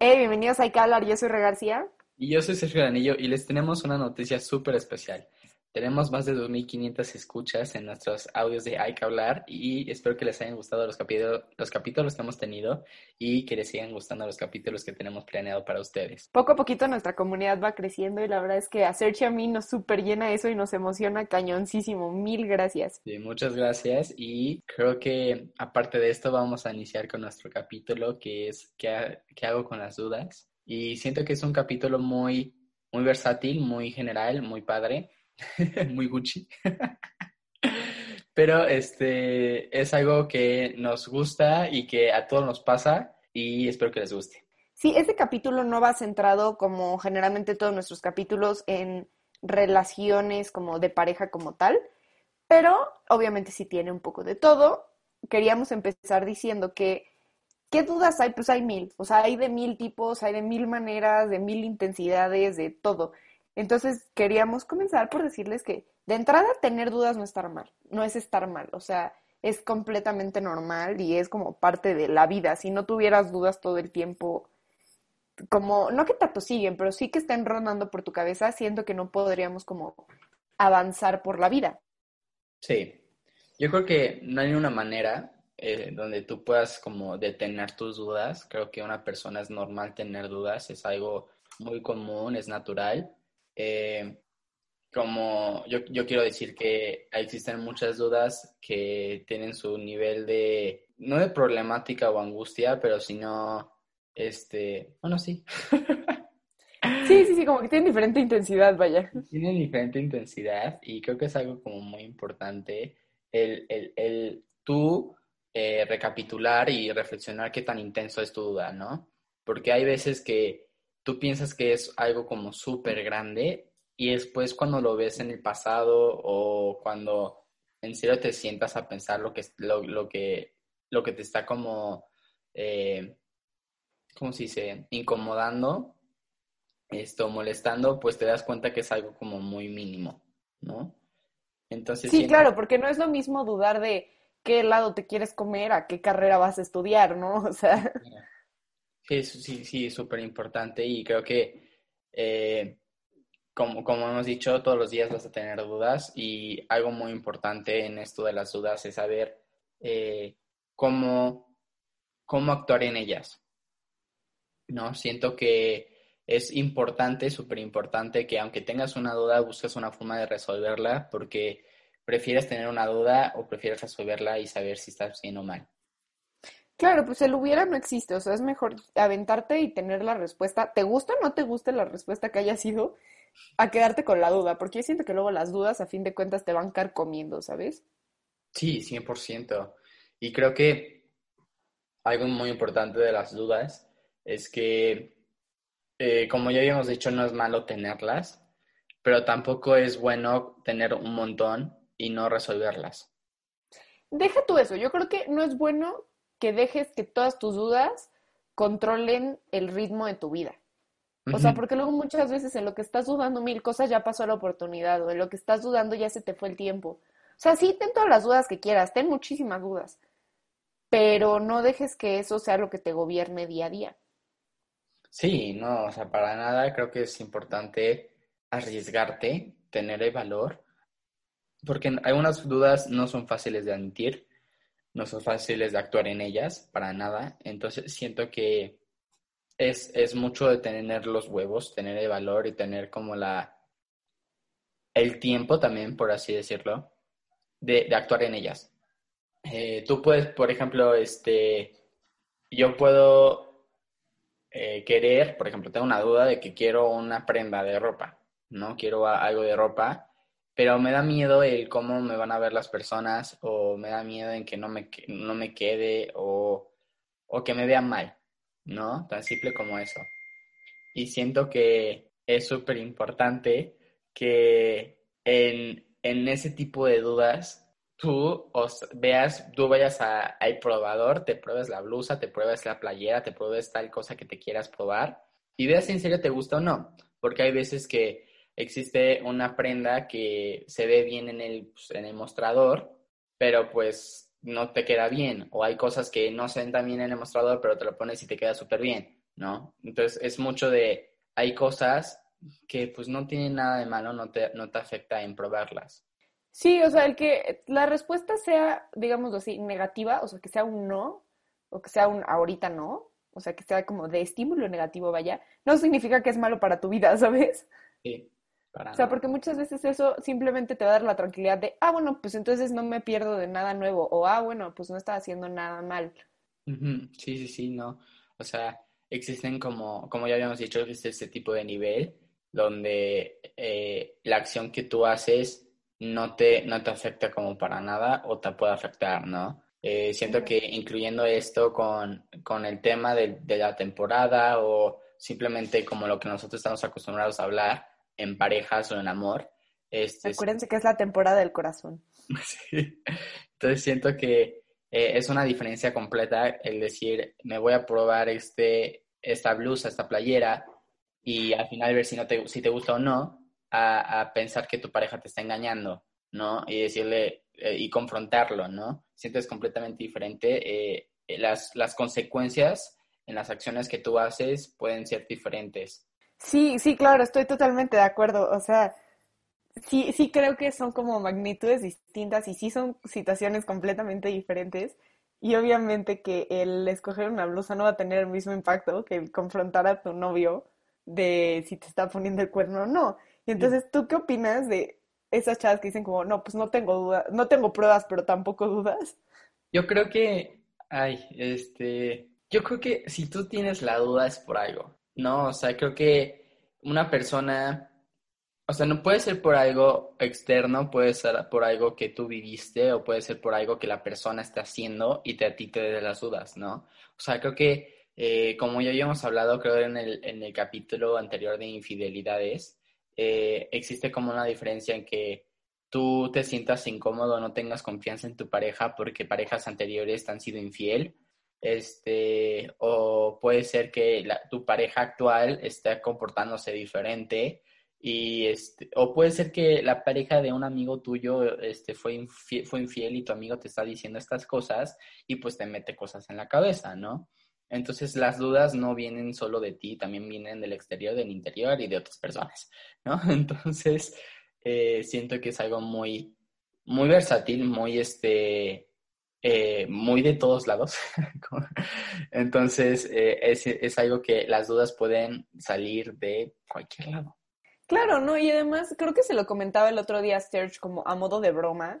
Hey, bienvenidos a Hay que hablar, yo soy Re García. Y yo soy Sergio Danillo y les tenemos una noticia súper especial. Tenemos más de 2.500 escuchas en nuestros audios de Hay que hablar y espero que les hayan gustado los, capítulos, los capítulos que hemos tenido y que les sigan gustando los capítulos que tenemos planeado para ustedes. Poco a poquito nuestra comunidad va creciendo y la verdad es que a Sergio a mí nos súper llena eso y nos emociona cañoncísimo. Mil gracias. Sí, muchas gracias y creo que aparte de esto vamos a iniciar con nuestro capítulo que es ¿qué, qué hago con las dudas? Y siento que es un capítulo muy, muy versátil, muy general, muy padre muy Gucci. Pero este es algo que nos gusta y que a todos nos pasa y espero que les guste. Sí, este capítulo no va centrado como generalmente todos nuestros capítulos en relaciones como de pareja como tal, pero obviamente sí tiene un poco de todo. Queríamos empezar diciendo que ¿qué dudas hay? Pues hay mil, o sea, hay de mil tipos, hay de mil maneras, de mil intensidades, de todo. Entonces queríamos comenzar por decirles que de entrada tener dudas no estar mal, no es estar mal, o sea, es completamente normal y es como parte de la vida. Si no tuvieras dudas todo el tiempo, como, no que te siguen, pero sí que estén rondando por tu cabeza, siento que no podríamos como avanzar por la vida. Sí, yo creo que no hay una manera eh, donde tú puedas como detener tus dudas. Creo que una persona es normal tener dudas, es algo muy común, es natural eh, como yo, yo, quiero decir que existen muchas dudas que tienen su nivel de, no de problemática o angustia, pero sino, este, bueno, sí. Sí, sí, sí, como que tienen diferente intensidad, vaya. Tienen diferente intensidad y creo que es algo como muy importante el, el, el tú eh, recapitular y reflexionar qué tan intenso es tu duda, ¿no? Porque hay veces que tú piensas que es algo como súper grande y después cuando lo ves en el pasado o cuando en serio te sientas a pensar lo que, lo, lo que, lo que te está como, eh, ¿cómo se dice?, incomodando, esto, molestando, pues te das cuenta que es algo como muy mínimo, ¿no? Entonces, sí, claro, porque no es lo mismo dudar de qué lado te quieres comer a qué carrera vas a estudiar, ¿no? O sea... Sí, sí, es súper importante y creo que, eh, como, como hemos dicho, todos los días vas a tener dudas y algo muy importante en esto de las dudas es saber eh, cómo, cómo actuar en ellas. ¿No? Siento que es importante, súper importante que aunque tengas una duda, busques una forma de resolverla porque prefieres tener una duda o prefieres resolverla y saber si estás bien o mal. Claro, pues el hubiera no existe, o sea, es mejor aventarte y tener la respuesta, te gusta o no te gusta la respuesta que haya sido, a quedarte con la duda, porque yo siento que luego las dudas a fin de cuentas te van carcomiendo, ¿sabes? Sí, 100%. Y creo que algo muy importante de las dudas es que, eh, como ya habíamos dicho, no es malo tenerlas, pero tampoco es bueno tener un montón y no resolverlas. Deja tú eso, yo creo que no es bueno que dejes que todas tus dudas controlen el ritmo de tu vida. O sea, porque luego muchas veces en lo que estás dudando mil cosas ya pasó la oportunidad o en lo que estás dudando ya se te fue el tiempo. O sea, sí, ten todas las dudas que quieras, ten muchísimas dudas, pero no dejes que eso sea lo que te gobierne día a día. Sí, no, o sea, para nada creo que es importante arriesgarte, tener el valor, porque algunas dudas no son fáciles de admitir no son fáciles de actuar en ellas, para nada. Entonces siento que es, es mucho de tener los huevos, tener el valor y tener como la el tiempo también, por así decirlo, de, de actuar en ellas. Eh, tú puedes, por ejemplo, este, yo puedo eh, querer, por ejemplo, tengo una duda de que quiero una prenda de ropa, ¿no? Quiero algo de ropa, pero me da miedo el cómo me van a ver las personas o me da miedo en que no me, no me quede o, o que me vean mal, ¿no? Tan simple como eso. Y siento que es súper importante que en, en ese tipo de dudas tú os veas, tú vayas al probador, te pruebes la blusa, te pruebes la playera, te pruebes tal cosa que te quieras probar y veas si en serio te gusta o no. Porque hay veces que existe una prenda que se ve bien en el, pues, en el mostrador, pero pues no te queda bien. O hay cosas que no se ven tan bien en el mostrador, pero te lo pones y te queda súper bien, ¿no? Entonces es mucho de, hay cosas que pues no tienen nada de malo, no te, no te afecta en probarlas. Sí, o sea, el que la respuesta sea, digamos así, negativa, o sea, que sea un no, o que sea un ahorita no, o sea, que sea como de estímulo negativo, vaya, no significa que es malo para tu vida, ¿sabes? Sí, para O sea, porque muchas veces eso simplemente te va a dar la tranquilidad de, ah, bueno, pues entonces no me pierdo de nada nuevo, o ah, bueno, pues no está haciendo nada mal. Sí, sí, sí, no. O sea, existen como, como ya habíamos dicho, existe este tipo de nivel donde eh, la acción que tú haces no te, no te afecta como para nada o te puede afectar, ¿no? Eh, siento que incluyendo esto con, con el tema de, de, la temporada o simplemente como lo que nosotros estamos acostumbrados a hablar en parejas o en amor. Este, Acuérdense que es la temporada del corazón. sí. Entonces siento que eh, es una diferencia completa el decir, me voy a probar este, esta blusa, esta playera y al final ver si, no te, si te gusta o no, a, pensar que tu pareja te está engañando, ¿no? Y decirle eh, y confrontarlo, ¿no? Sientes completamente diferente. Eh, las, las consecuencias en las acciones que tú haces pueden ser diferentes. Sí, sí, claro, estoy totalmente de acuerdo. O sea, sí, sí creo que son como magnitudes distintas y sí son situaciones completamente diferentes. Y obviamente que el escoger una blusa no va a tener el mismo impacto que el confrontar a tu novio de si te está poniendo el cuerno o no. Y entonces, ¿tú qué opinas de esas chavas que dicen como, no, pues no tengo dudas, no tengo pruebas, pero tampoco dudas? Yo creo que, ay, este, yo creo que si tú tienes la duda es por algo, ¿no? O sea, creo que una persona, o sea, no puede ser por algo externo, puede ser por algo que tú viviste o puede ser por algo que la persona está haciendo y te, a ti te las dudas, ¿no? O sea, creo que, eh, como ya habíamos hablado, creo en el, en el capítulo anterior de infidelidades, eh, existe como una diferencia en que tú te sientas incómodo, no tengas confianza en tu pareja porque parejas anteriores te han sido infiel, este, o puede ser que tu pareja actual esté comportándose diferente y este, o puede ser que la pareja de un amigo tuyo este, fue, infiel, fue infiel y tu amigo te está diciendo estas cosas y pues te mete cosas en la cabeza, ¿no? Entonces las dudas no vienen solo de ti, también vienen del exterior, del interior y de otras personas, ¿no? Entonces eh, siento que es algo muy, muy versátil, muy este, eh, muy de todos lados. Entonces eh, es, es algo que las dudas pueden salir de cualquier lado. Claro, ¿no? Y además creo que se lo comentaba el otro día Serge como a modo de broma,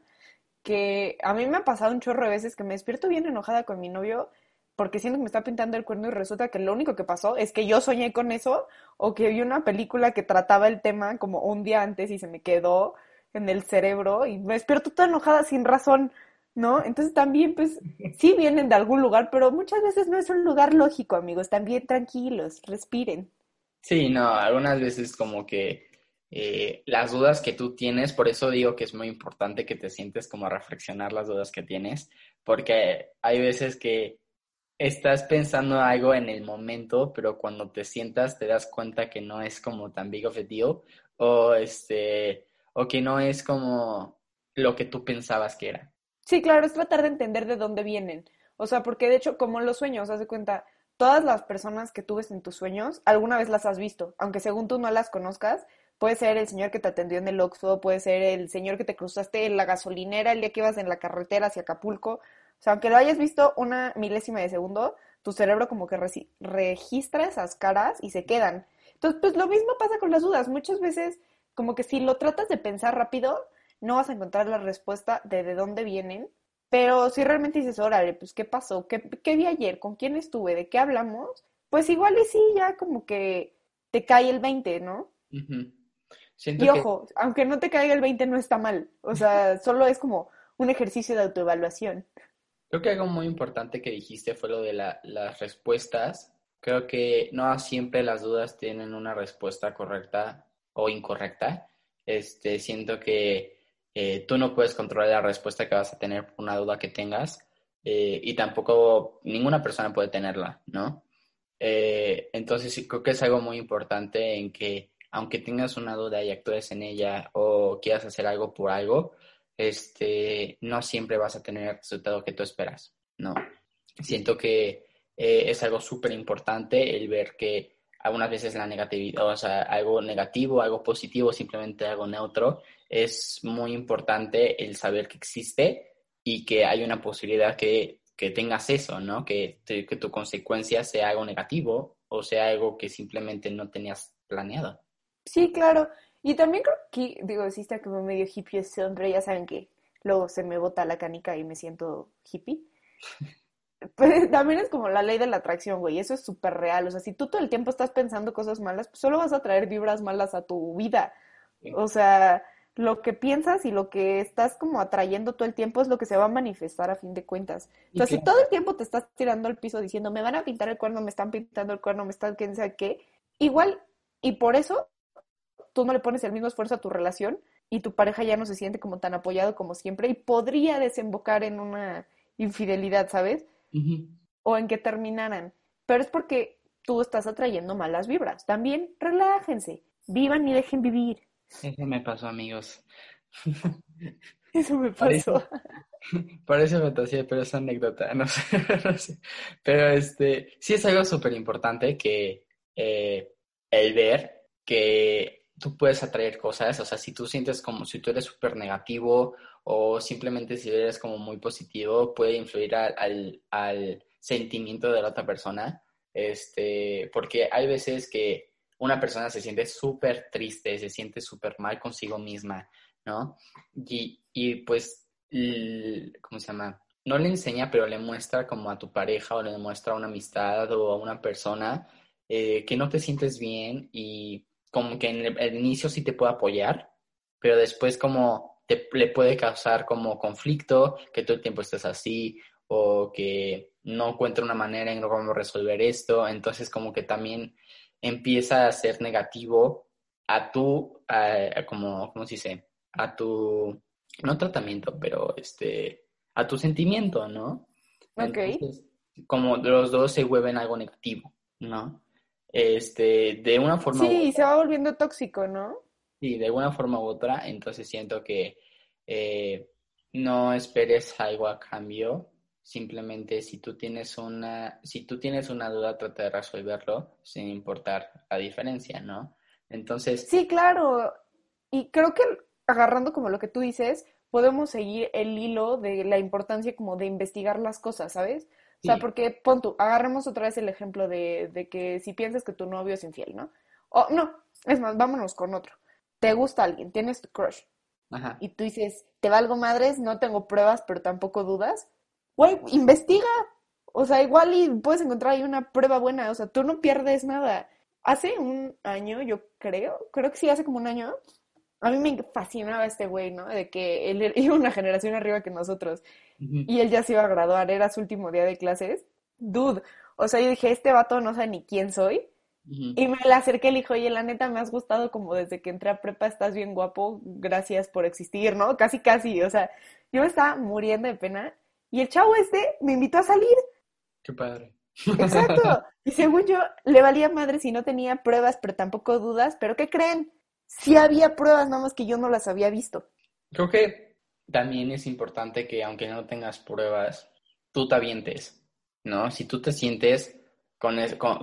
que a mí me ha pasado un chorro de veces que me despierto bien enojada con mi novio porque siento que me está pintando el cuerno y resulta que lo único que pasó es que yo soñé con eso o que vi una película que trataba el tema como un día antes y se me quedó en el cerebro y me despierto toda enojada sin razón, ¿no? Entonces también pues sí vienen de algún lugar, pero muchas veces no es un lugar lógico, amigos, también tranquilos, respiren. Sí, no, algunas veces como que eh, las dudas que tú tienes, por eso digo que es muy importante que te sientes como reflexionar las dudas que tienes, porque hay veces que estás pensando algo en el momento, pero cuando te sientas te das cuenta que no es como tan big of a deal o este o que no es como lo que tú pensabas que era. Sí, claro, es tratar de entender de dónde vienen. O sea, porque de hecho, como los sueños, haz de cuenta, todas las personas que tú ves en tus sueños, alguna vez las has visto, aunque según tú no las conozcas, puede ser el señor que te atendió en el Oxford, puede ser el señor que te cruzaste en la gasolinera el día que ibas en la carretera hacia Acapulco, o sea, aunque lo hayas visto una milésima de segundo, tu cerebro como que registra esas caras y se quedan. Entonces, pues lo mismo pasa con las dudas. Muchas veces, como que si lo tratas de pensar rápido, no vas a encontrar la respuesta de de dónde vienen. Pero si realmente dices, órale, pues, ¿qué pasó? ¿Qué, ¿Qué vi ayer? ¿Con quién estuve? ¿De qué hablamos? pues igual y sí, ya como que te cae el 20, ¿no? y ojo, aunque no te caiga el 20 no está mal, o sea, solo es como un ejercicio de autoevaluación. Creo que algo muy importante que dijiste fue lo de las respuestas. Creo que no siempre las dudas tienen una respuesta correcta o incorrecta. Este, siento que eh, tú no puedes controlar la respuesta que vas a tener por una duda que tengas eh, y tampoco ninguna persona puede tenerla, ¿no? Eh, entonces sí creo que es algo muy importante en que aunque tengas una duda y actúes en ella o quieras hacer algo por algo, este, no siempre vas a tener el resultado que tú esperas, ¿no? Siento que es algo súper importante el ver que algunas veces la negatividad, o sea, algo negativo, algo positivo, simplemente algo neutro, es muy importante el saber que existe y que hay una posibilidad que, que tengas eso, ¿no? Que, que tu consecuencia sea algo negativo o sea algo que simplemente no tenías planeado. Sí, claro. Y también creo que, digo, está como medio hippie ese hombre, ya saben que luego se me bota la canica y me siento hippie. Pues también es como la ley de la atracción, güey, eso es súper real. O sea, si tú todo el tiempo estás pensando cosas malas, pues solo vas a traer vibras malas a tu vida. O sea, lo que piensas y lo que estás como atrayendo todo el tiempo es lo que se va a manifestar a fin de cuentas. O sea, si todo el tiempo te estás tirando al piso diciendo, me van a pintar el cuerno, me están pintando el cuerno, me están quién sabe qué, igual, y por eso tú no le pones el mismo esfuerzo a tu relación y tu pareja ya no se siente como tan apoyado como siempre y podría desembocar en una infidelidad, ¿sabes? O en que terminaran. Pero es porque tú estás atrayendo malas vibras. También relájense, vivan y dejen vivir. Eso me pasó, amigos. Eso me pasó. Parece, fantasía, pero es anécdota, no sé, Pero este, sí es algo súper importante que eh, el ver que tú puedes atraer cosas, o sea, si tú sientes como si tú eres súper negativo o simplemente si eres como muy positivo, puede influir al, al, sentimiento de la otra persona, este, porque hay veces que una persona se siente súper triste, se siente súper mal consigo misma, ¿no? Y, y pues, ¿cómo se llama? No le enseña, pero le muestra como a tu pareja o le muestra a una amistad o a una persona eh, que no te sientes bien y como que en el, inicio sí te puede apoyar, pero después como te, le puede causar como conflicto, que todo el tiempo estés así o que no encuentre una manera en cómo resolver esto, entonces como que también empieza a ser negativo a tu, como, ¿cómo se dice? A tu, no tratamiento, pero este, a tu sentimiento, ¿no? Ok. como los dos se vuelven algo negativo, ¿no? este, de una forma sí, se va volviendo tóxico, ¿no? Sí, de una forma u otra, entonces siento que eh, no esperes algo a cambio, simplemente si tú tienes una, si tú tienes una duda, trata de resolverlo sin importar la diferencia, ¿no? Entonces... Sí, claro, y creo que agarrando como lo que tú dices, podemos seguir el hilo de la importancia como de investigar las cosas, ¿sabes? O sea, porque pon tú, agarremos otra vez el ejemplo de, de, que si piensas que tu novio es infiel, ¿no? O no, es más, vámonos con otro. Te gusta alguien, tienes tu crush. Ajá. Y tú dices, te valgo madres, no tengo pruebas, pero tampoco dudas. Güey, investiga. O sea, igual y puedes encontrar ahí una prueba buena. O sea, tú no pierdes nada. Hace un año, yo creo, creo que sí, hace como un año, a mí me fascinaba este güey, ¿no? De que él iba una generación arriba que nosotros y él ya se iba a graduar, era su último día de clases. Dude, o sea, yo dije, este vato no sabe ni quién soy. Y me le acerqué y le dije, oye, la neta me has gustado como desde que entré a prepa, estás bien guapo, gracias por existir, ¿no? Casi, casi, o sea, yo me estaba muriendo de pena y el chavo este me invitó a salir. Qué padre. Exacto. Y según yo, le valía madre si no tenía pruebas, pero tampoco dudas, pero ¿qué creen? Sí había pruebas, nada más que yo no las había visto. Creo que también es importante que aunque no tengas pruebas, tú te avientes, ¿no? Si tú te sientes con,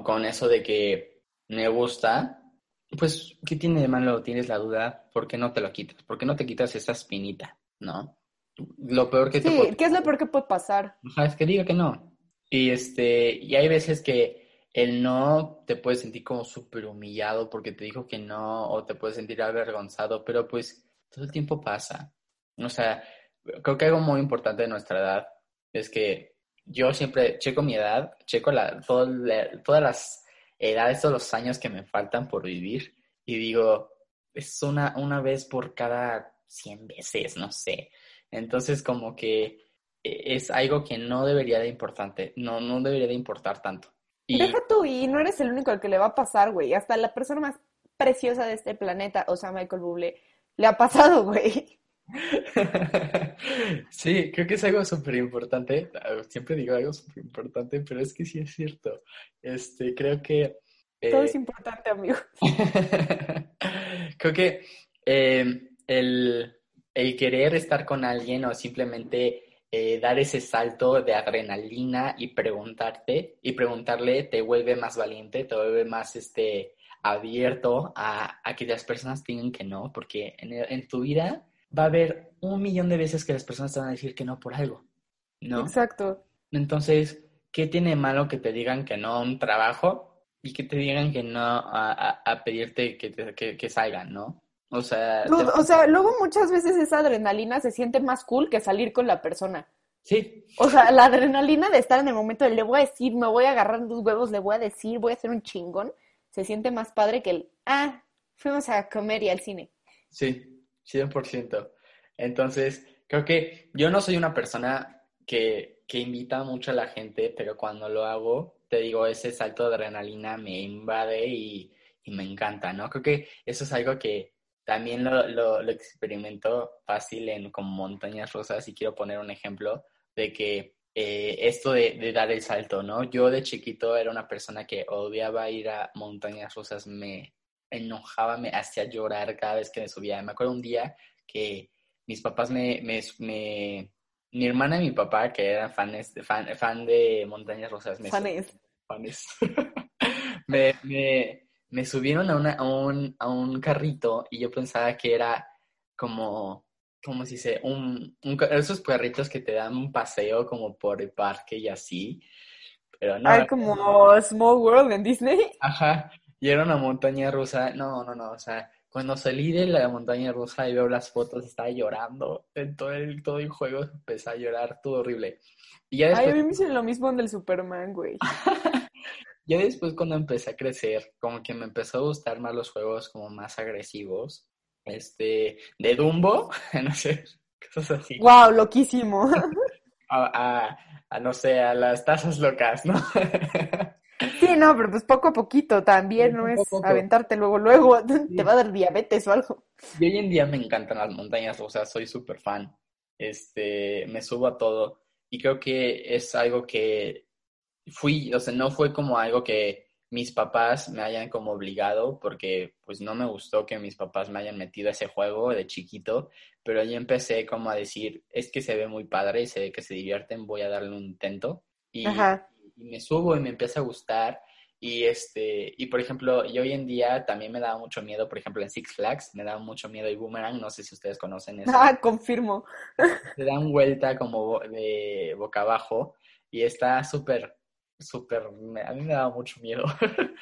con, eso de que me gusta, pues, ¿qué tiene de malo? Tienes la duda, ¿por qué no te lo quitas? ¿Por qué no te quitas esa espinita, no? Lo peor que te sí, ¿qué es lo peor que puede pasar? es que diga que no. Y, este, y hay veces que el no te puedes sentir como súper humillado porque te dijo que no o te puedes sentir avergonzado, pero pues todo el tiempo pasa. O sea, creo que algo muy importante de nuestra edad es que yo siempre checo mi edad, checo la, todas las edades, todos los años que me faltan por vivir y digo, es una, una vez por cada 100 veces, no sé. Entonces como que e, es algo que no debería de importante, no, no debería de importar tanto. Y... Deja tú, y no eres el único al que le va a pasar, güey. Hasta la persona más preciosa de este planeta, o sea, Michael Bublé, le ha pasado, güey. Sí, creo que es algo súper importante. Ah, siempre digo algo súper importante, pero es que sí es cierto. Este, creo que... Todo es eh, importante, amigo. creo que em, el, el, querer estar con alguien o simplemente eh, dar ese salto de adrenalina y preguntarte y preguntarle te vuelve más valiente, te vuelve más este, abierto a, a que las personas digan que no, porque en, en tu vida va a haber un millón de veces que las personas te van a decir que no por algo, ¿no? Exacto. Entonces, ¿qué tiene malo que te digan que no a un trabajo y que te digan que no a, pedirte que, que, salgan, ¿no? O sea, o sea, luego muchas veces esa adrenalina se siente más cool que salir con la persona. Sí. O sea, la adrenalina de estar en el momento de le voy a decir, me voy a agarrar los huevos, le voy a decir, voy a hacer un chingón, se siente más padre que el, ah, fuimos a comer y al cine. Sí, 100%. Entonces, creo que yo no soy una persona que, que invita mucho a la gente, pero cuando lo hago, te digo, ese salto de adrenalina me invade y, y me encanta, ¿no? Creo que eso es algo que también lo, lo, lo experimento fácil en como montañas rosas y quiero poner un ejemplo de que eh, esto de, de, dar el salto, ¿no? Yo de chiquito era una persona que odiaba ir a montañas rosas, me, enojaba, me hacía llorar cada vez que me subía. Me acuerdo un día que mis papás me, me, mi hermana y mi papá, que eran fans, fan, fan de Montañas Rosas, me, me, me, me, subieron a, una, a, un, a un carrito y yo pensaba que era como, como si se, un, un, esos carritos que te dan un paseo como por el parque y así. Pero no. Como Small World en Disney. Ajá. Y era una montaña rusa. No, no, no. O sea, cuando salí de la montaña rusa y veo las fotos, estaba llorando. En todo el, todo el juego empecé a llorar, todo horrible. Y ya después... Ay, a mí me hizo lo mismo en el Superman, güey. ya después cuando empecé a crecer, como que me empezó a gustar más los juegos como más agresivos. Este, de Dumbo, no sé, cosas así. Wow, loquísimo. a, a, no sé, a las tazas locas, ¿no? Sí, no, pero pues poco a poquito también, no es aventarte luego, luego, te va a dar diabetes o algo. Y hoy en día me encantan las montañas, o sea, soy súper fan. Este, me subo a todo y creo que es algo que fui, o sea, no fue como algo que mis papás me hayan como obligado, porque pues no me gustó que mis papás me hayan metido a ese juego de chiquito, pero ahí empecé como a decir, es que se ve muy padre, se ve que se divierten, voy a darle un intento. Y, Ajá y me subo y me empieza a gustar. Y, este, y por ejemplo, yo hoy en día también me daba mucho miedo, por ejemplo, en Six Flags, me daba mucho miedo el boomerang, no sé si ustedes conocen eso. Ah, confirmo. Se dan vuelta como de boca abajo y está súper, súper, a mí me daba mucho miedo.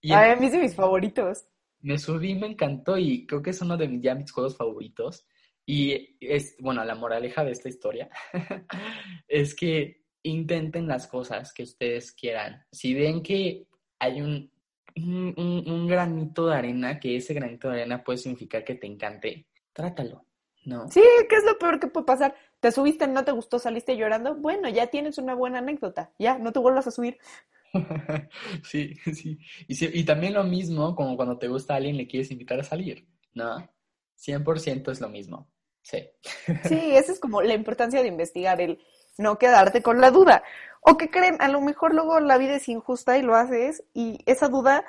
y a mí es de mis favoritos. Me subí, me encantó y creo que es uno de mis, ya mis juegos favoritos. Y es, bueno, la moraleja de esta historia es que intenten las cosas que ustedes quieran. Si ven que hay un, un, granito de arena, que ese granito de arena puede significar que te encante, trátalo. No. Sí, ¿qué es lo peor que puede pasar? ¿Te subiste, no te gustó, saliste llorando? Bueno, ya tienes una buena anécdota. Ya, no te vuelvas a subir. sí, sí. Y, y también lo mismo como cuando te gusta a alguien le quieres invitar a salir, ¿no? 100% es lo mismo. Sí. sí, esa es como la importancia de investigar el no quedarte con la duda. O que creen, a lo mejor luego la vida es injusta y lo haces y esa duda,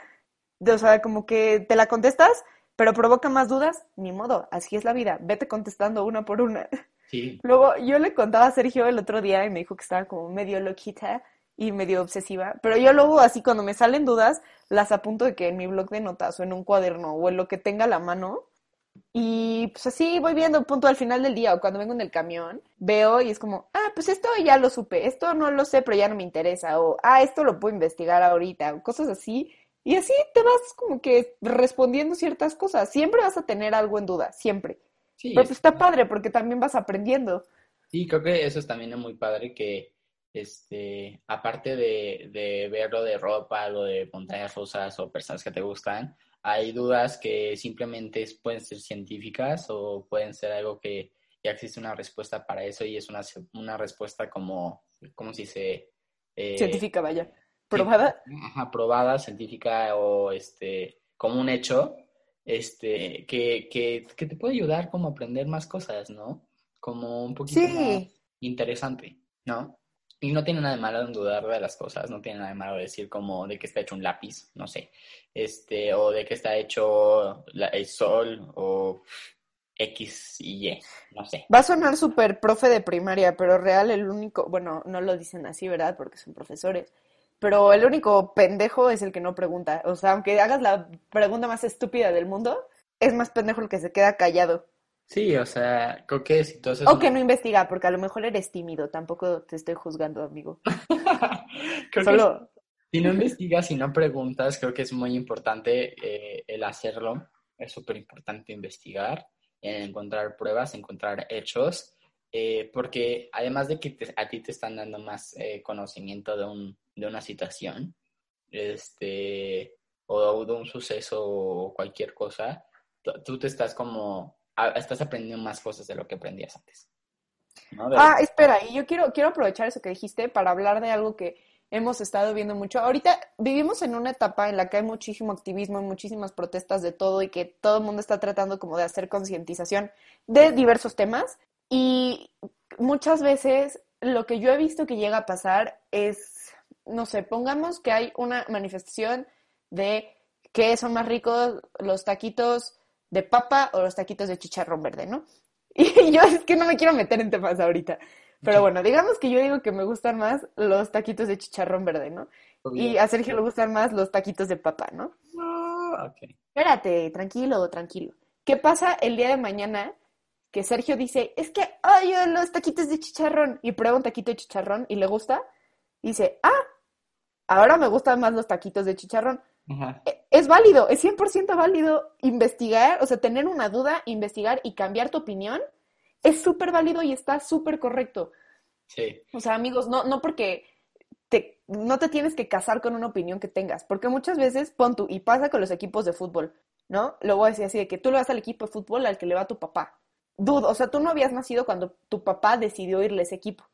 de, o sea, como que te la contestas, pero provoca más dudas, ni modo, así es la vida, vete contestando una por una. Luego yo le contaba a Sergio el otro día y me dijo que estaba como medio loquita y medio obsesiva, pero yo luego así cuando me salen dudas, las apunto de que en mi blog de notas o en un cuaderno o en lo que tenga la mano y pues así voy viendo punto al final del día o cuando vengo en el camión, veo y es como, ah, pues esto ya lo supe, esto no lo sé, pero ya no me interesa, o ah, esto lo puedo investigar ahorita, o cosas así. Y así te vas como que respondiendo ciertas cosas. Siempre vas a tener algo en duda, siempre. Sí, pero pues está padre porque también vas aprendiendo. Sí, creo que eso es también muy padre que este, aparte de, de ver lo de ropa, lo de montañas rusas o personas que te gustan, hay dudas que simplemente pueden ser científicas o pueden ser algo que ya existe una respuesta para eso y es una, una respuesta como, ¿cómo se dice? Eh, científica, vaya. ¿Probada? Ajá, probada, científica o este, como un hecho, este, que, que, que te puede ayudar como a aprender más cosas, ¿no? Como un poquito más interesante, ¿no? Y no tiene nada de malo en dudar de las cosas, no tiene nada de malo decir como de que está hecho un lápiz, no sé, este, o de que está hecho el sol, o X y Y, no sé. Va a sonar súper profe de primaria, pero real el único, bueno, no lo dicen así, ¿verdad? Porque son profesores, pero el único pendejo es el que no pregunta. O sea, aunque hagas la pregunta más estúpida del mundo, es más pendejo el que se queda callado. Sí, o sea, creo que si tú O que no investiga, porque a lo mejor eres tímido, tampoco te estoy juzgando, amigo. Solo... si no investigas y no preguntas, creo que es muy importante eh, el hacerlo. Es súper importante investigar, encontrar pruebas, encontrar hechos, eh, porque además de que a ti te están dando más eh, conocimiento de, un, de una situación, este, o de un suceso o cualquier cosa, tú te estás como estás aprendiendo más cosas de lo que aprendías antes. Ah, espera, y yo quiero, quiero aprovechar eso que dijiste para hablar de algo que hemos estado viendo mucho. Ahorita vivimos en una etapa en la que hay muchísimo activismo y muchísimas protestas de todo y que todo el mundo está tratando como de hacer concientización de diversos temas y muchas veces lo que yo he visto que llega a pasar es, no sé, pongamos que hay una manifestación de que son más ricos los taquitos de papa o los taquitos de chicharrón verde, ¿no? Y yo es que no me quiero meter en temas ahorita. Pero bueno, digamos que yo digo que me gustan más los taquitos de chicharrón verde, ¿no? Y a Sergio le gustan más los taquitos de papa, ¿no? Ah, Espérate, tranquilo, tranquilo. ¿Qué pasa el día de mañana que Sergio dice, es que odio los taquitos de chicharrón? Y prueba un taquito de chicharrón y le gusta. dice, ah, ahora me gustan más los taquitos de chicharrón. E, es válido, es 100% válido investigar, o sea, tener una duda, investigar y cambiar tu opinión. Es súper válido y está súper correcto. Sí. O sea, amigos, no, no porque te, no te tienes que casar con una opinión que tengas, porque muchas veces, pon tú, y pasa con los equipos de fútbol, ¿no? Lo voy a decir así, de que tú le vas al equipo de fútbol al que le va tu papá. Dudo, o sea, tú no habías nacido cuando tu papá decidió irle a ese equipo.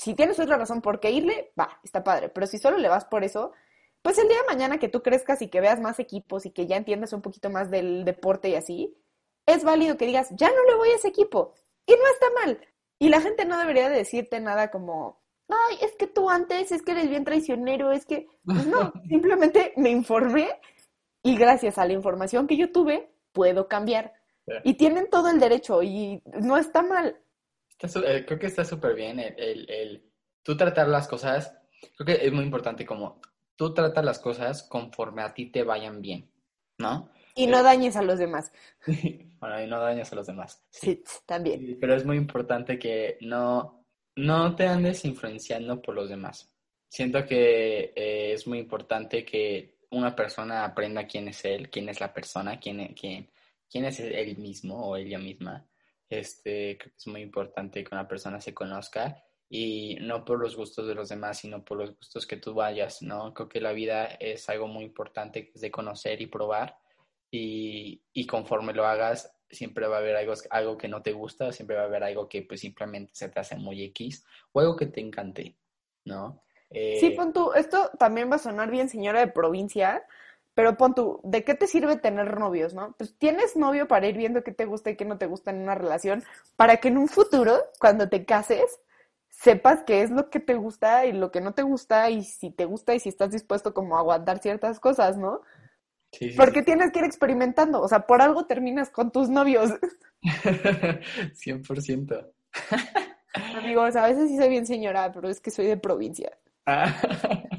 Si tienes otra razón por qué irle, va, está padre, pero si solo le vas por eso, pues el día de mañana que tú crezcas y que veas más equipos y que ya entiendas un poquito más del deporte y así, es válido que digas, ya no le voy a ese equipo. Y no está mal. Y la gente no debería de decirte nada como, ay, es que tú antes, es que eres bien traicionero, es que, pues no, simplemente me informé y gracias a la información que yo tuve, puedo cambiar. Y tienen todo el derecho y no está mal. Eh, creo que está súper bien el, el, el, tú tratar las cosas, creo que es muy importante como tú tratas las cosas conforme a ti te vayan bien, ¿no? Y no dañes a los demás. bueno, y no dañes a los demás. Sí, también. pero es muy importante que no, no te andes influenciando por los demás. Siento que eh, es muy importante que una persona aprenda quién es él, quién es la persona, quién, quién, quién es él mismo o ella misma. Este, creo que es muy importante que una persona se conozca y no por los gustos de los demás, sino por los gustos que tú vayas, ¿no? Creo que la vida es algo muy importante de conocer y probar y, y conforme lo hagas, siempre va a haber algo, algo que no te gusta, siempre va a haber algo que pues simplemente se te hace muy X o algo que te encante, ¿no? Sí, eh, pon tú, esto también va a sonar bien señora de provincia, pero pon tú, ¿de qué te sirve tener novios, no? Pues tienes novio para ir viendo qué te gusta y qué no te gusta en una relación, para que en un futuro, cuando te cases, sepas qué es lo que te gusta y lo que no te gusta y si te gusta y si estás dispuesto como a aguantar ciertas cosas, ¿no? Sí, Porque tienes que ir experimentando, o sea, por algo terminas con tus novios. 100%. Amigos, a veces sí soy bien señora, pero es que soy de provincia.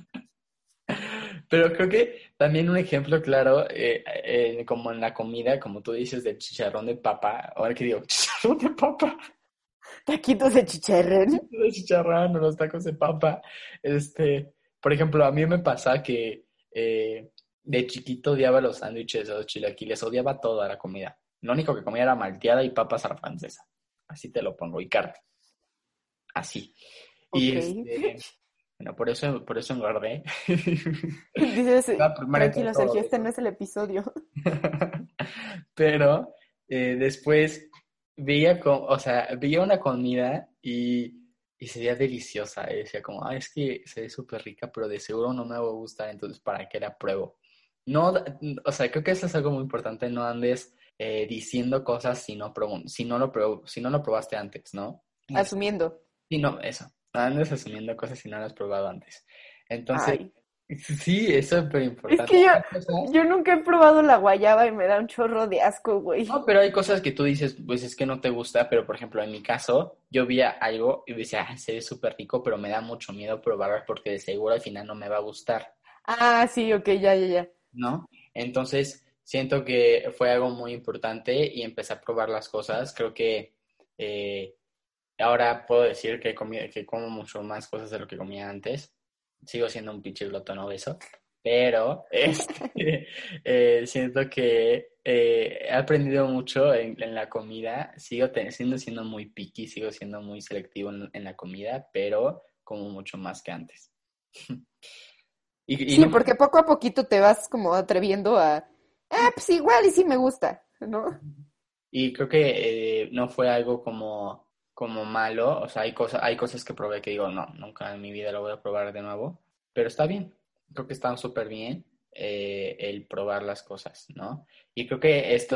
Pero creo que también un ejemplo claro, eh, eh, como en la comida, como tú dices, de chicharrón de papa, ahora que digo, chicharrón de papa. Taquitos de chicharrón. De chicharrón o los tacos de papa. Este, por ejemplo, a mí me pasa que eh, de chiquito odiaba los sándwiches los chilaquiles, odiaba toda la comida. Lo único que comía era malteada y papas a la francesa. Así te lo pongo, y carne. Así. Y, este, Bueno, por eso, por eso engordé. Dices, tranquilo, Sergio, este no es el episodio. Pero eh, después veía, o sea, veía una comida y, y se veía deliciosa. Y decía como, ah, es que se ve súper rica, pero de seguro no me va a gustar, entonces ¿para qué la pruebo? No, o sea, creo que eso es algo muy importante, no andes eh, diciendo cosas si no, si, no lo si no lo probaste antes, ¿no? Asumiendo. Sí, no, eso. No andes asumiendo cosas si no lo has probado antes. Entonces, sí, eso es súper importante. Es que yo, nunca he probado la guayaba y me da un chorro de asco, güey. No, pero hay cosas que tú dices, pues es que no te gusta, pero por ejemplo, en mi caso, yo vi algo y decía, ah, se ve súper rico, pero me da mucho miedo probarlo porque de seguro al final no me va a gustar. Ah, sí, ok, ya, ya, ya. ¿No? Entonces, siento que fue algo muy importante y empecé a probar las cosas. Creo que eh, ahora puedo decir que, que como mucho más cosas de lo que comía antes. Sigo siendo un pinche glotón obeso, pero este, eh, siento que eh, he aprendido mucho en, la comida. Sigo siendo, siendo muy picky, sigo siendo muy selectivo en, la comida, pero como mucho más que antes. y, sí, porque poco a poquito te vas como atreviendo a ah, pues igual y sí me gusta, ¿no? Y creo que eh, no fue algo como, como malo, o sea, hay, cosas hay cosas que probé que digo, no, nunca en mi vida lo voy a probar de nuevo, pero está bien, creo que está súper bien eh, el probar las cosas, ¿no? Y creo que esto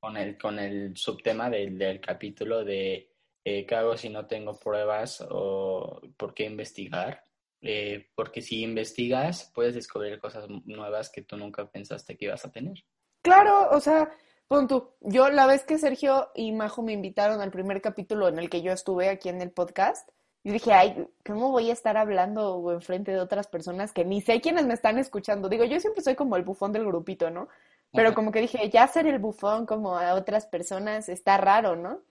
con, el, con el subtema del, del capítulo de eh, qué hago si no tengo pruebas o por qué investigar, eh, porque si investigas puedes descubrir cosas nuevas que tú nunca pensaste que ibas a tener. Claro, o sea, punto. Yo la vez que Sergio y Majo me invitaron al primer capítulo en el que yo estuve aquí en el podcast, y dije, ay, ¿cómo voy a estar hablando en frente de otras personas que ni sé quiénes me están escuchando? Digo, yo siempre soy como el bufón del grupito, ¿no? Pero como que dije, ya ser el bufón como a otras personas está raro, ¿no?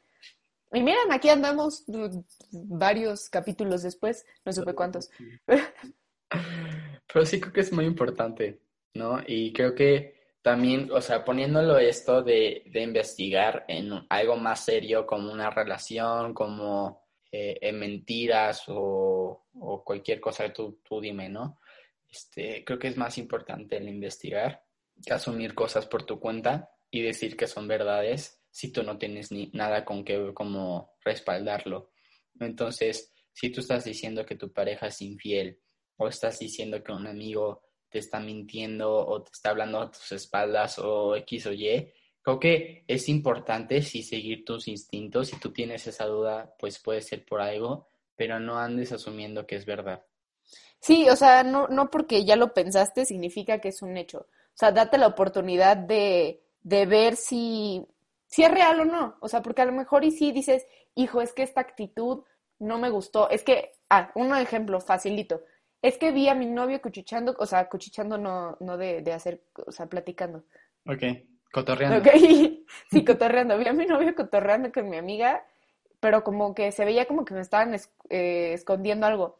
Y miren, aquí andamos varios capítulos después, no supe cuántos. Pero sí creo que es muy importante, ¿no? Y creo que también, o sea, poniéndolo esto de, de investigar en algo más serio como una relación, como eh, en mentiras o, o, cualquier cosa tú, tú dime, ¿no? Este, creo que es más importante el investigar que asumir cosas por tu cuenta y decir que son verdades si tú no tienes ni nada con que como respaldarlo. Entonces, si tú estás diciendo que tu pareja es infiel o estás diciendo que un amigo te está mintiendo o te está hablando a tus espaldas o X o Y, creo que es importante si seguir tus instintos. Si tú tienes esa duda, pues puede ser por algo, pero no andes asumiendo que es verdad. Sí, o sea, no, no porque ya lo pensaste significa que es un hecho. O sea, date la oportunidad de, de ver si si es real o no. O sea, porque a lo mejor y sí dices, hijo, es que esta actitud no me gustó. Es que, ah, un ejemplo facilito. Es que vi a mi novio cuchichando, o sea, cuchichando no, no de, de hacer, o sea, platicando. Ok, cotorreando. Ok, sí, cotorreando. Vi a mi novio cotorreando con mi amiga, pero como que se veía como que me estaban eh, escondiendo algo.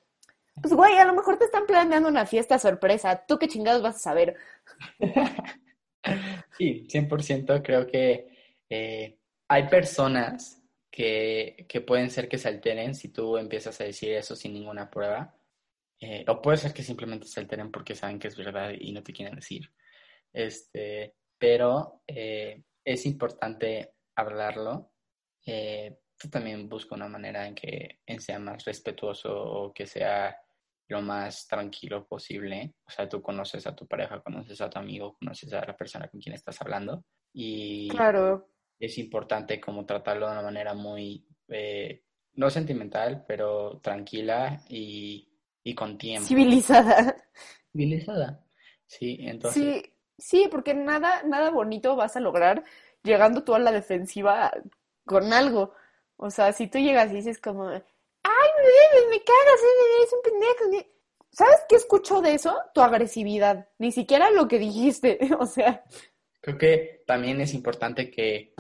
Pues, güey, a lo mejor te están planeando una fiesta sorpresa. ¿Tú qué chingados vas a saber? sí, 100% creo que eh, hay personas que, que, pueden ser que se alteren si tú empiezas a decir eso sin ninguna prueba. Eh, o puede ser que simplemente se alteren porque saben que es verdad y no te quieren decir. Este, pero eh, es importante hablarlo. tú también busca una manera en que sea más respetuoso o que sea lo más tranquilo posible. O sea, tú conoces a tu pareja, conoces a tu amigo, conoces a la persona con quien estás hablando. Y claro es importante como tratarlo de una manera muy, eh, no sentimental, pero tranquila y, con tiempo. Civilizada. Civilizada, sí, entonces. Sí, sí, porque nada, nada bonito vas a lograr llegando tú a la defensiva con algo. O sea, si tú llegas y dices como, ay, me, me cagas, eres un pendejo. ¿Sabes qué escucho de eso? Tu agresividad. Ni siquiera lo que dijiste. o sea. Creo que también es importante que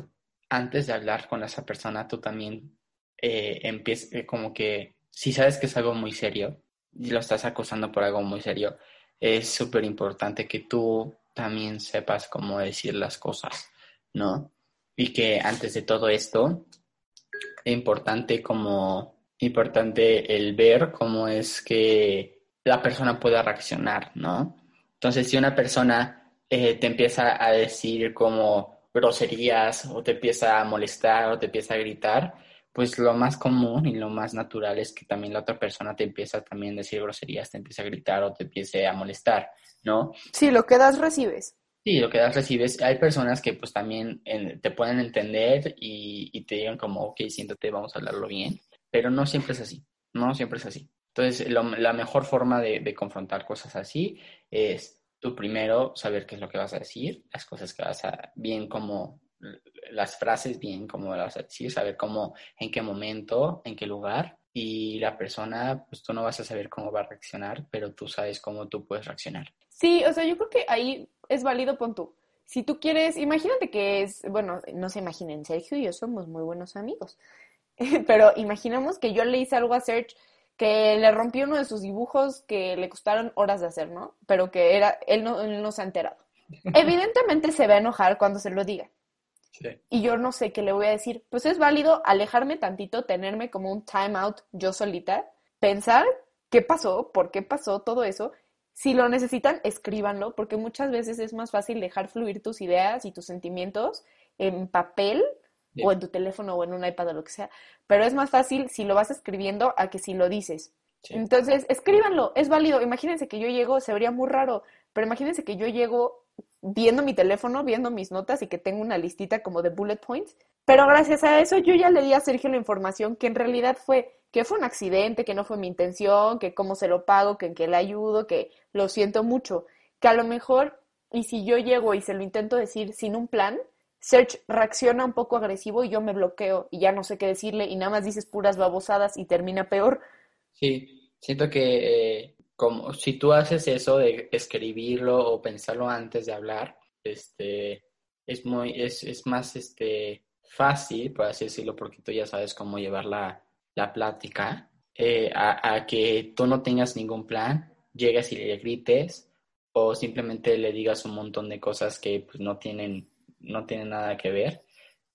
antes de hablar con esa persona, tú también eh, empieces, eh, como que si sabes que es algo muy serio y lo estás acusando por algo muy serio, es súper importante que tú también sepas cómo decir las cosas, ¿no? Y que antes de todo esto, es importante como importante el ver cómo es que la persona pueda reaccionar, ¿no? Entonces, si una persona eh, te empieza a decir como groserías o te empieza a molestar o te empieza a gritar, pues lo más común y lo más natural es que también la otra persona te empieza también a decir groserías, te empieza a gritar o te empiece a molestar, ¿no? Sí, lo que das recibes. Sí, lo que das recibes. Hay personas que pues también te pueden entender y, te digan como, ok, siéntate, vamos a hablarlo bien, pero no siempre es así, no siempre es así. Entonces, la mejor forma de, de confrontar cosas así es tú primero saber qué es lo que vas a decir, las cosas que vas a, bien como las frases, bien como las decir, saber cómo, en qué momento, en qué lugar, y la persona, pues tú no vas a saber cómo va a reaccionar, pero tú sabes cómo tú puedes reaccionar. Sí, o sea, yo creo que ahí es válido, pon tú. Si tú quieres, imagínate que es, bueno, no se imaginen, Sergio y yo somos muy buenos amigos, pero imaginamos que yo le hice algo a Sergio que le rompió uno de sus dibujos que le costaron horas de hacer, ¿no? Pero que era, él no, él no se ha enterado. Evidentemente se va a enojar cuando se lo diga. Sí. Y yo no sé qué le voy a decir. Pues es válido alejarme tantito, tenerme como un time out yo solita, pensar qué pasó, por qué pasó todo eso. Si lo necesitan, escríbanlo, porque muchas veces es más fácil dejar fluir tus ideas y tus sentimientos en papel o en tu teléfono o en un iPad o lo que sea, pero es más fácil si lo vas escribiendo a que si lo dices. Entonces, escríbanlo, es válido. Imagínense que yo llego, se vería muy raro, pero imagínense que yo llego viendo mi teléfono, viendo mis notas y que tengo una listita como de bullet points, pero gracias a eso yo ya le di a Sergio la información que en realidad fue que fue un accidente, que no fue mi intención, que cómo se lo pago, que en qué le ayudo, que lo siento mucho, que a lo mejor, y si yo llego y se lo intento decir sin un plan, Serge reacciona un poco agresivo y yo me bloqueo y ya no sé qué decirle y nada más dices puras babosadas y termina peor. Sí, siento que eh, como si tú haces eso de escribirlo o pensarlo antes de hablar, este es muy es, es más este fácil, por así decirlo, porque tú ya sabes cómo llevar la, la plática, eh, a, a, que tú no tengas ningún plan, llegues y le grites o simplemente le digas un montón de cosas que pues, no tienen no tiene nada que ver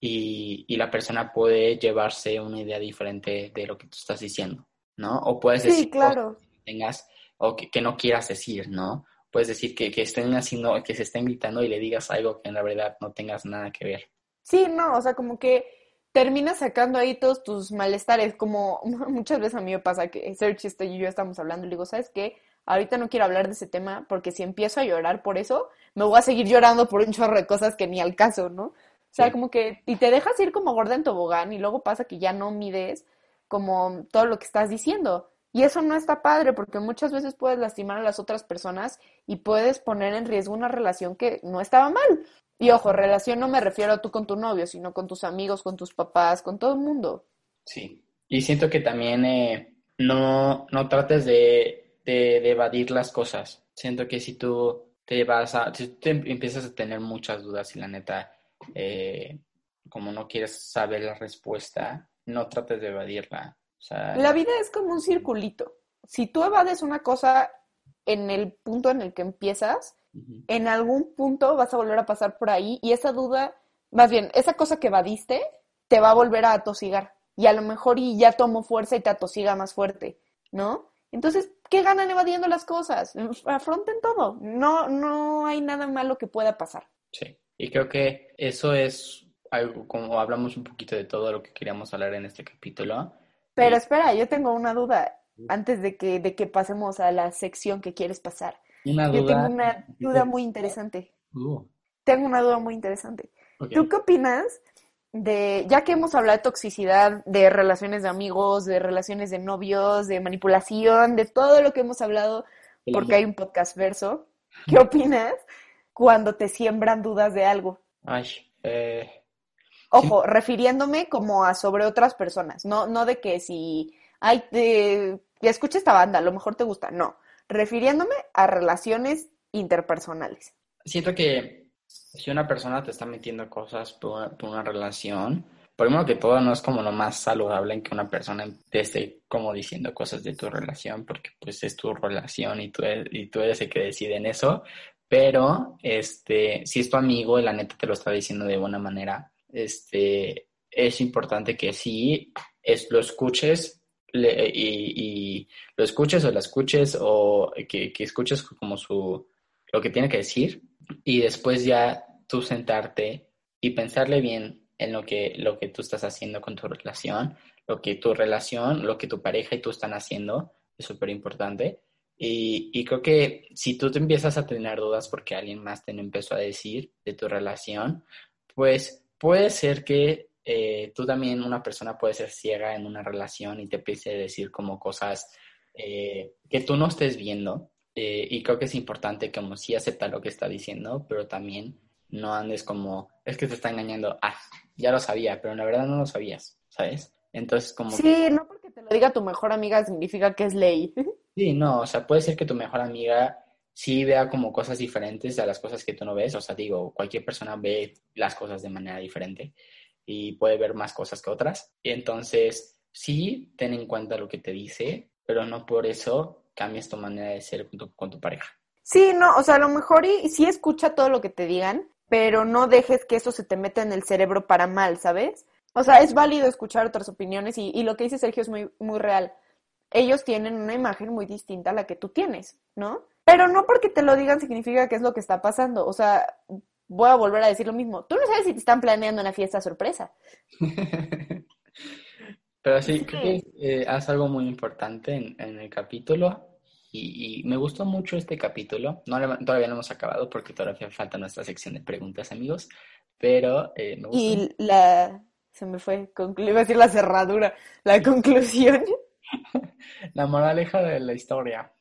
y, y, la persona puede llevarse una idea diferente de lo que tú estás diciendo, ¿no? O puedes decir claro. que tengas o que, no quieras decir, ¿no? Puedes decir que, que estén haciendo, que se estén gritando y le digas algo que en la verdad no tengas nada que ver. Sí, no, o sea, como que terminas sacando ahí todos tus malestares, como muchas veces a mí me pasa que Sergio y yo estamos hablando y le digo, ¿sabes qué? ahorita no quiero hablar de ese tema porque si empiezo a llorar por eso, me voy a seguir llorando por un chorro de cosas que ni al caso, ¿no? O sea, como que, y te dejas ir como gorda en tobogán y luego pasa que ya no mides como todo lo que estás diciendo. Y eso no está padre porque muchas veces puedes lastimar a las otras personas y puedes poner en riesgo una relación que no estaba mal. Y ojo, relación no me refiero a tú con tu novio, sino con tus amigos, con tus papás, con todo el mundo. Sí, y siento que también eh, no, no trates de de, evadir las cosas. Siento que si tú te vas a, si tú empiezas a tener muchas dudas y la neta, eh, como no quieres saber la respuesta, no trates de evadirla. La vida es como un circulito. Si tú evades una cosa en el punto en el que empiezas, en algún punto vas a volver a pasar por ahí y esa duda, más bien, esa cosa que evadiste, te va a volver a atosigar. Y a lo mejor y ya tomó fuerza y te atosiga más fuerte, ¿no? Entonces, ¿qué ganan evadiendo las cosas? Afronten todo. No, no hay nada malo que pueda pasar. Sí, y creo que eso es algo como hablamos un poquito de todo lo que queríamos hablar en este capítulo. Pero espera, yo tengo una duda antes de que, de que pasemos a la sección que quieres pasar. Una duda. Yo tengo una duda muy interesante. Uh. Tengo una duda muy interesante. ¿Tú qué opinas de, ya que hemos hablado de toxicidad, de relaciones de amigos, de relaciones de novios, de manipulación, de todo lo que hemos hablado, porque hay un podcast verso, ¿qué opinas cuando te siembran dudas de algo? Ay, eh... Ojo, refiriéndome como a sobre otras personas, no, no de que si, ay, te, escucha esta banda, a lo mejor te gusta, no, refiriéndome a relaciones interpersonales. Siento que si una persona te está metiendo cosas por, una relación, primero que todo no es como lo más saludable en que una persona te esté como diciendo cosas de tu relación, porque pues es tu relación y tú eres, y tú eres el que decide en eso, pero este, si es tu amigo y la neta te lo está diciendo de buena manera, este, es importante que sí es, lo escuches, y, y lo escuches o la escuches o que, que escuches como su, lo que tiene que decir y después ya tú sentarte y pensarle bien en lo que, lo que tú estás haciendo con tu relación, lo que tu relación, lo que tu pareja y tú están haciendo, es súper importante. Y, y creo que si tú te empiezas a tener dudas porque alguien más te empezó a decir de tu relación, pues puede ser que eh, tú también, una persona puede ser ciega en una relación y te empiece a decir como cosas eh, que tú no estés viendo. eh, y creo que es importante como sí aceptar lo que está diciendo, pero también no andes como, es que te está engañando. Ah, ya lo sabía, pero la verdad no lo sabías, ¿sabes? Entonces como... Sí, no porque te lo diga tu mejor amiga significa que es ley. Sí, no, o sea, puede ser que tu mejor amiga sí vea como cosas diferentes a las cosas que tú no ves. O sea, digo, cualquier persona ve las cosas de manera diferente y puede ver más cosas que otras. Y entonces, sí, ten en cuenta lo que te dice, pero no por eso cambies tu manera de ser con tu, con tu pareja. Sí, no, o sea, a lo mejor y, sí escucha todo lo que te digan, pero no dejes que eso se te meta en el cerebro para mal, ¿sabes? O sea, es válido escuchar otras opiniones y, y lo que dice Sergio es muy, muy real. Ellos tienen una imagen muy distinta a la que tú tienes, ¿no? Pero no porque te lo digan significa que es lo que está pasando. O sea, voy a volver a decir lo mismo. Tú no sabes si te están planeando una fiesta sorpresa. Pero sí, Sí. creo que eh, hace algo muy importante en, en el capítulo y, y me gustó mucho este capítulo. No, le- todavía no hemos acabado porque todavía falta nuestra sección de preguntas, amigos, pero eh, me gustó. Y la... Se me fue, conclu- iba a decir la cerradura, la conclusión. La moraleja de la historia.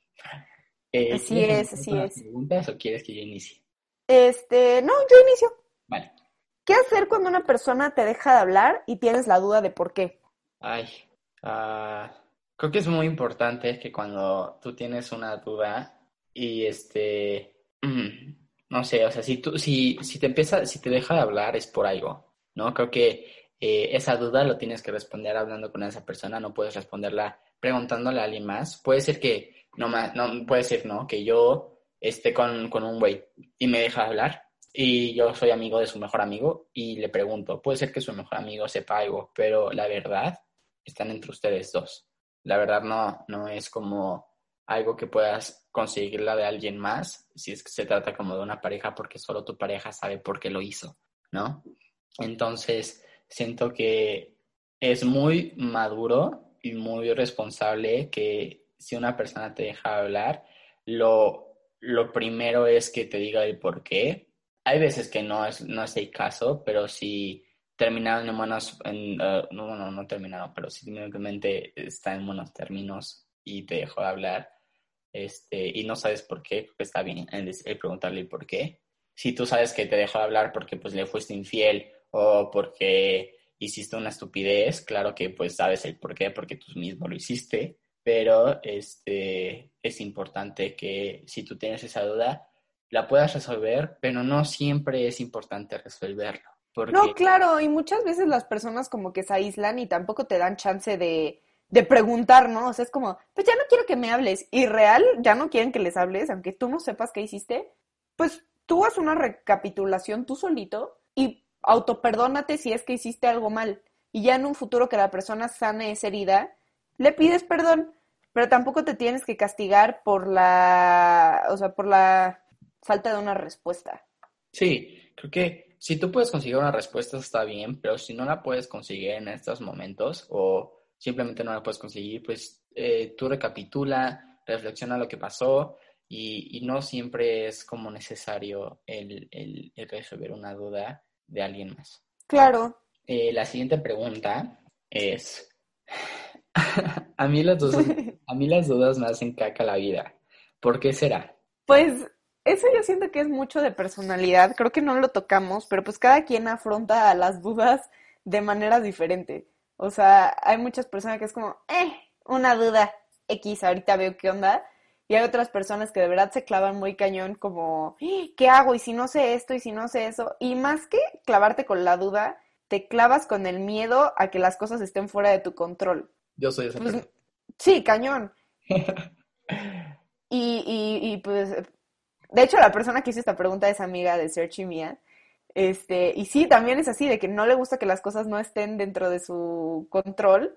Eh, Así ¿quieres es, así es. preguntas o quieres que yo inicie? Este, no, yo inicio. Vale. ¿Qué hacer cuando una persona te deja de hablar y tienes la duda de por qué? Ay, ah, creo que es muy importante que cuando tú tienes una duda y este, mm, no sé, o sea, si tú, si, si te empieza, si te deja de hablar es por algo, ¿no? Creo que eh, esa duda lo tienes que responder hablando con esa persona, no puedes responderla preguntándole a alguien más. Puede ser que, no, no puede ser, ¿no? Que yo esté con, con un güey y me deja de hablar y yo soy amigo de su mejor amigo y le pregunto, puede ser que su mejor amigo sepa algo, pero la verdad están entre ustedes dos. La verdad no, no es como algo que puedas conseguirla de alguien más si es que se trata como de una pareja porque solo tu pareja sabe por qué lo hizo, ¿no? Entonces, siento que es muy maduro y muy responsable que si una persona te deja hablar, lo, lo primero es que te diga el por qué. Hay veces que no es, no es el caso, pero si terminaron en buenos, en, eh, no, no terminaron, pero si simplemente está en buenos términos y te dejó de hablar, este, y no sabes por qué, está bien el, el preguntarle el por qué. Si tú sabes que te dejó de hablar porque pues le fuiste infiel o porque hiciste una estupidez, claro que pues sabes el por qué, porque tú mismo lo hiciste, pero este, es importante que si tú tienes esa duda, la puedas resolver, pero no siempre es importante resolverlo. Porque... No, claro, y muchas veces las personas como que se aíslan y tampoco te dan chance de, de preguntar, ¿no? O sea, es como, pues ya no quiero que me hables. Y real, ya no quieren que les hables, aunque tú no sepas qué hiciste. Pues tú haz una recapitulación tú solito y autoperdónate si es que hiciste algo mal. Y ya en un futuro que la persona sane esa herida, le pides perdón. Pero tampoco te tienes que castigar por la, o sea, por la falta de una respuesta. Sí, creo que si tú puedes conseguir una respuesta está bien, pero si no la puedes conseguir en estos momentos o simplemente no la puedes conseguir, pues eh, tú recapitula, reflexiona lo que pasó y, y no siempre es como necesario el, el, el, resolver una duda de alguien más. Claro. Eh, la siguiente pregunta es, a, mí las dudas, a mí las dudas me hacen caca la vida. ¿Por qué será? Pues eso yo siento que es mucho de personalidad, creo que no lo tocamos, pero pues cada quien afronta las dudas de manera diferente. O sea, hay muchas personas que es como, eh, una duda X, ahorita veo qué onda. Y hay otras personas que de verdad se clavan muy cañón como, ¿qué hago? Y si no sé esto, y si no sé eso. Y más que clavarte con la duda, te clavas con el miedo a que las cosas estén fuera de tu control. Yo soy esa pues, Sí, cañón. y, y, y pues de hecho, la persona que hizo esta pregunta es amiga de Sergi mía. Este, y sí, también es así, de que no le gusta que las cosas no estén dentro de su control.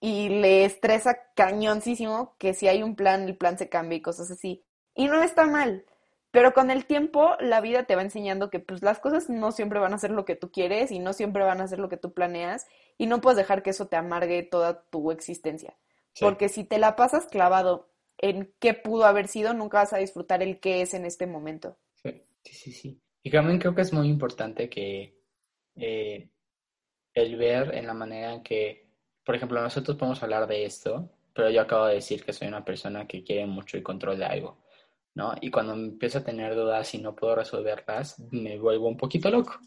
y le estresa cañoncísimo que si hay un plan, el plan se cambia y cosas así. Y no está mal, pero con el tiempo la vida te va enseñando que pues las cosas no siempre van a ser lo que tú quieres y no siempre van a ser lo que tú planeas y no puedes dejar que eso te amargue toda tu existencia. Porque si te la pasas clavado en qué pudo haber sido, nunca vas a disfrutar el qué es en este momento. Sí, sí, sí. Y también creo que es muy importante que eh, el ver en la manera en que, por ejemplo, nosotros podemos hablar de esto, pero yo acabo de decir que soy una persona que quiere mucho el control de algo, ¿no? Y cuando empiezo a tener dudas y no puedo resolverlas, me vuelvo un poquito loco.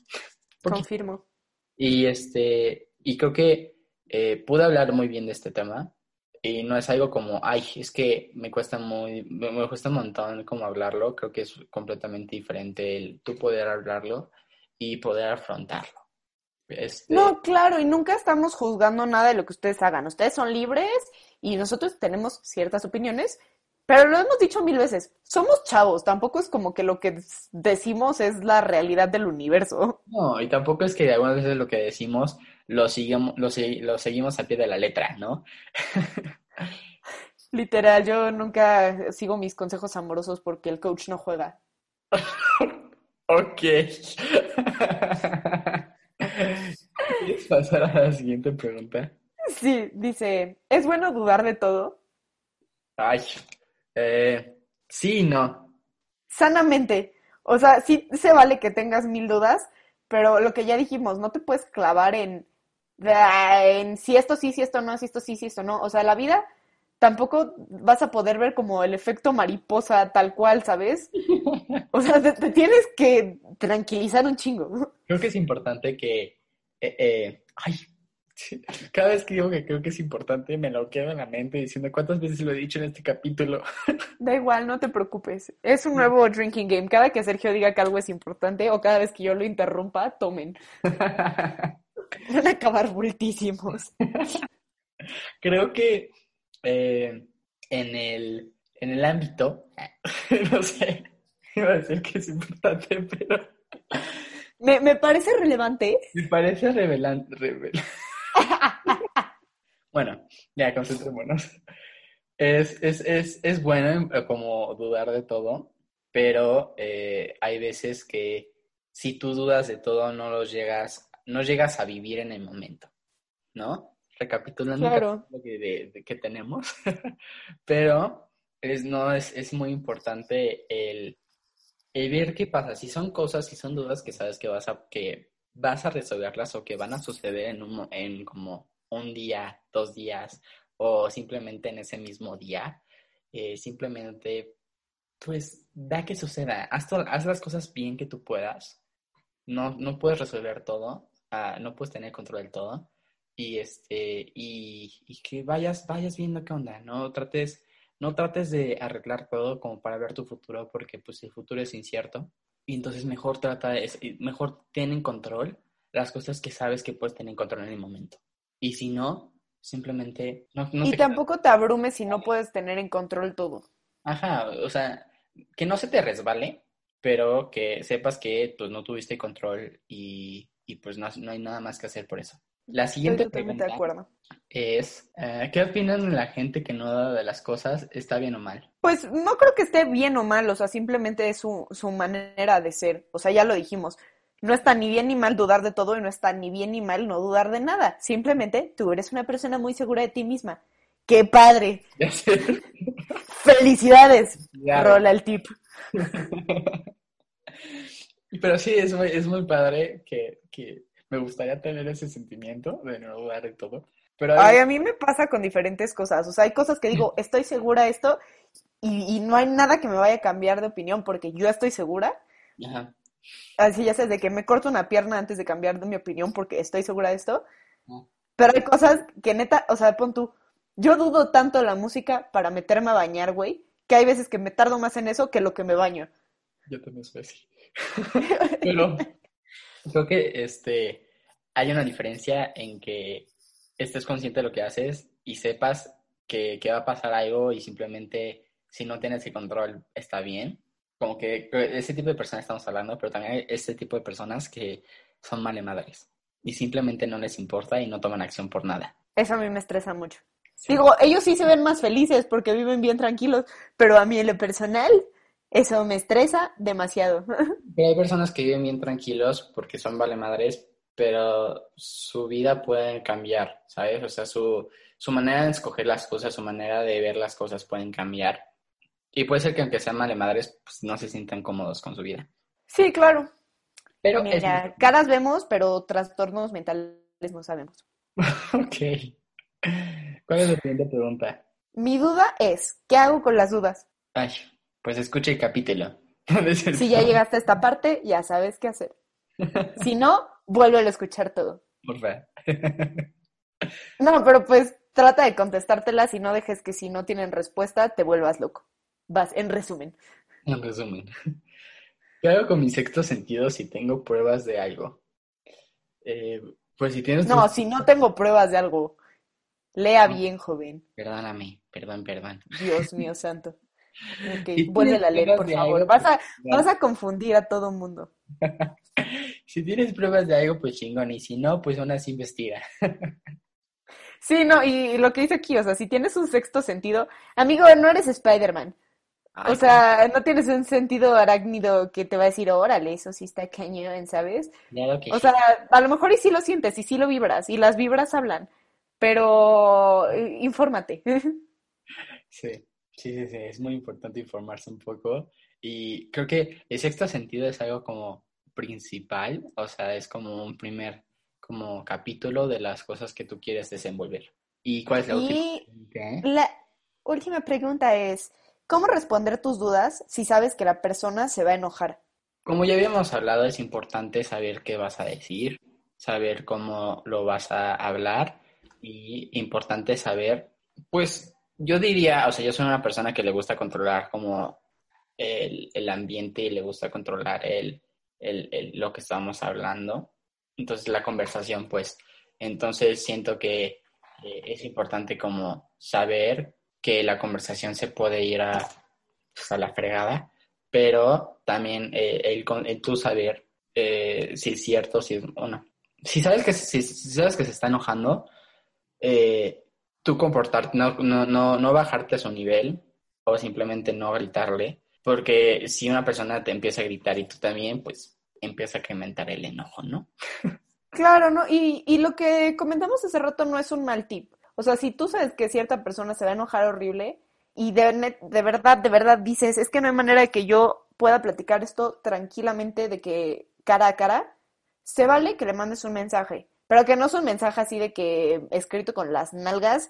Confirmo. Y, este, y creo que eh, pude hablar muy bien de este tema, y no es algo como, ay, es que me cuesta muy, me, cuesta un montón como hablarlo, creo que es completamente diferente el tú poder hablarlo y poder afrontarlo. Este... No, claro, y nunca estamos juzgando nada de lo que ustedes hagan. Ustedes son libres y nosotros tenemos ciertas opiniones, pero lo hemos dicho mil veces, somos chavos, tampoco es como que lo que decimos es la realidad del universo. No, y tampoco es que algunas veces lo que decimos lo, lo, lo seguimos a pie de la letra, ¿no? Literal, yo nunca sigo mis consejos amorosos porque el coach no juega. ok. ¿Quieres pasar a la siguiente pregunta? Sí, dice, ¿es bueno dudar de todo? Ay, eh, sí no. Sanamente. O sea, sí se vale que tengas mil dudas, pero lo que ya dijimos, no te puedes clavar en en si esto sí, si esto no, si esto sí, si esto no. O sea, la vida tampoco vas a poder ver como el efecto mariposa tal cual, ¿sabes? O sea, te, tienes que tranquilizar un chingo. Creo que es importante que, eh, eh, ay, cada vez que digo que creo que es importante, me lo quedo en la mente diciendo cuántas veces lo he dicho en este capítulo. Da igual, no te preocupes. Es un nuevo drinking game. Cada que Sergio diga que algo es importante o cada vez que yo lo interrumpa, tomen. Van a acabar bultísimos. Creo que eh, en, el, en el ámbito, no sé, iba a decir que es importante, pero... Me, me parece relevante. Me parece revelante. bueno, ya concentrémonos. Es, es, es, es bueno eh, como dudar de todo, pero eh, hay veces que si tú dudas de todo no los llegas no llegas a vivir en el momento, ¿no? Recapitulando lo que, que tenemos, pero es, no, es, es muy importante el, el, ver qué pasa, si son cosas, si son dudas que sabes que vas a, que vas a resolverlas o que van a suceder en, un, en como un día, dos días o simplemente en ese mismo día, eh, simplemente pues da que suceda, haz, haz, las cosas bien que tú puedas. No, no puedes resolver todo, no puedes tener control del todo. Y este y, que vayas vayas viendo qué onda no trates no trates de arreglar todo como para ver tu futuro porque pues el futuro es incierto. Y entonces mejor trata de, mejor ten en control las cosas que sabes que puedes tener en control en el momento. Y si no simplemente no, y tampoco te abrumes si no puedes tener en control todo. Ajá o sea que no se te resbale pero que sepas que pues no tuviste control y y pues no, hay nada más que hacer por eso. La siguiente pregunta de acuerdo. es, eh, ¿qué opinan de la gente que no da de las cosas? ¿Está bien o mal? Pues no creo que esté bien o mal, o sea, simplemente es su, su manera de ser. O sea, ya lo dijimos, no está ni bien ni mal dudar de todo y no está ni bien ni mal no dudar de nada. Simplemente tú eres una persona muy segura de ti misma. ¡Qué padre! ¡Felicidades! Rola el tip. Pero sí, es muy, es muy padre que, que me gustaría tener ese sentimiento de no dudar de todo. Pero Ay, a mí me pasa con diferentes cosas. O sea, hay cosas que digo, estoy segura de esto y, y, no hay nada que me vaya a cambiar de opinión porque yo estoy segura. Ajá. Así ya sé, de que me corto una pierna antes de cambiar de mi opinión porque estoy segura de esto. Pero hay cosas que neta, o sea, pon tú, yo dudo tanto la música para meterme a bañar, güey, que hay veces que me tardo más en eso que lo que me baño. Yo también soy así. Pero creo que este, hay una diferencia en que estés consciente de lo que haces y sepas que, que va a pasar algo y simplemente si no tienes el control está bien. Como que ese tipo de personas estamos hablando, pero también hay ese tipo de personas que son male madres y simplemente no les importa y no toman acción por nada. Eso a mí me estresa mucho. Digo, ellos sí se ven más felices porque viven bien tranquilos, pero a mí en lo personal, eso me estresa demasiado. Hay personas que viven bien tranquilos porque son vale madres, pero su vida puede cambiar, ¿sabes? O sea, su, su manera de escoger las cosas, su manera de ver las cosas pueden cambiar. Y puede ser que aunque sean vale madres, pues no se sientan cómodos con su vida. Sí, claro. Pero Mira, caras vemos, pero trastornos mentales no sabemos. ok. ¿Cuál es la siguiente pregunta? Mi duda es, ¿qué hago con las dudas? Ay, pues escucha el capítulo. Si ya llegaste a esta parte, ya sabes qué hacer. Si no, vuelve a escuchar todo. Por favor. No, pero pues trata de contestártelas y no dejes que si no tienen respuesta te vuelvas loco. Vas, en resumen. En resumen. ¿Qué hago con mi sexto sentido si tengo pruebas de algo? Eh, pues si tienes... No, si no tengo pruebas de algo, lea bien, joven. Perdóname, perdón, perdón. Dios mío santo. Vuelve a tienes leer, por favor. algo, Vas a, pues, vas a confundir a todo mundo. Si tienes pruebas de algo, pues chingón. Y si no, pues aún así investiga. Sí, no, y lo que dice aquí, o sea, si tienes un sexto sentido, amigo, no eres Spider-Man. O sea, no tienes un sentido arácnido que te va a decir, órale, eso sí está cañón, ¿sabes? claro que O sí. sea, a lo mejor y sí lo sientes y sí lo vibras y las vibras hablan, pero eh, infórmate. Sí, sí, sí, sí, es muy importante informarse un poco y creo que el sexto sentido es algo como principal, o sea, es como un primer como capítulo de las cosas que tú quieres desenvolver. ¿Y cuál es la última? Y ¿Qué? la última pregunta es, ¿cómo responder tus dudas si sabes que la persona se va a enojar? Como ya habíamos hablado, es importante saber qué vas a decir, saber cómo lo vas a hablar y importante saber, pues yo diría, o sea, yo soy una persona que le gusta controlar como el, el ambiente y le gusta controlar el, el, lo que estamos hablando. Entonces la conversación, pues, entonces siento que eh, es importante como saber que la conversación se puede ir a, pues, a la fregada pero también eh, el, el tú saber eh, si es cierto, si es o no. Si sabes que, si, si sabes que se está enojando, eh, tú comportarte, no, no, no, no bajarte a su nivel o simplemente no gritarle, porque si una persona te empieza a gritar y tú también, pues empieza a incrementar el enojo, ¿no? Claro, ¿no? Y, y lo que comentamos hace rato no es un mal tip. O sea, si tú sabes que cierta persona se va a enojar horrible y de, de verdad, de verdad dices, es que no hay manera de que yo pueda platicar esto tranquilamente de que cara a cara, se vale que le mandes un mensaje, pero que no es un mensaje así de que escrito con las nalgas,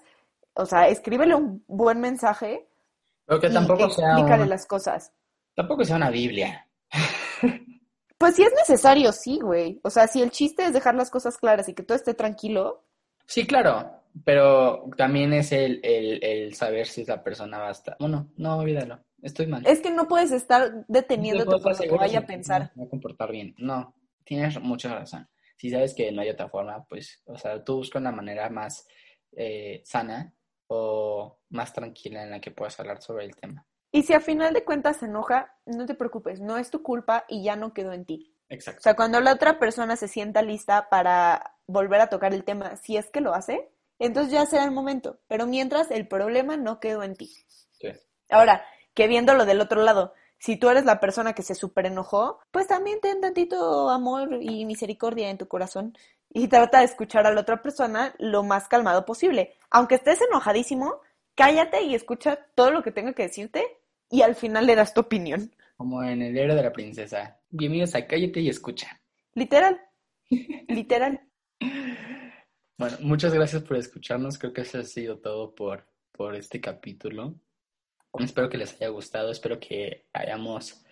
o sea, escríbele un buen mensaje Pero que y tampoco sea, explícale un- las cosas. tampoco sea una Biblia. Pues si es necesario, sí, güey. O sea, si el chiste es dejar las cosas claras y que todo esté tranquilo, Sí, claro, pero también es el, el, el saber si esa persona va a estar... Bueno, no, olvídalo, estoy mal. Es que no puedes estar No deteniéndote estar por lo que vaya a pensar. va a comportar bien. No, tienes mucha razón. Si sabes que no hay otra forma, pues, o sea, tú busca una manera más eh, sana o más tranquila en la que puedas hablar sobre el tema. Y si a final de cuentas se enoja, no te preocupes, no es tu culpa y ya no quedó en ti. O Exacto. sea, cuando la otra persona se sienta lista para volver a tocar el tema, si es que lo hace, entonces ya será el momento. Pero mientras el problema no quedó en ti. Sí. Ahora, que viéndolo del otro lado, si tú eres la persona que se super enojó, pues también ten tantito amor y misericordia en tu corazón y trata de escuchar a la otra persona lo más calmado posible. Aunque estés enojadísimo, cállate y escucha todo lo que tenga que decirte y al final le das tu opinión. Como en el héroe de la princesa. Bienvenidos a Cállate y escucha. Literal. Literal. Bueno, muchas gracias por escucharnos. Creo que eso ha sido todo por, por este capítulo. Espero que les haya gustado. Espero que hayamos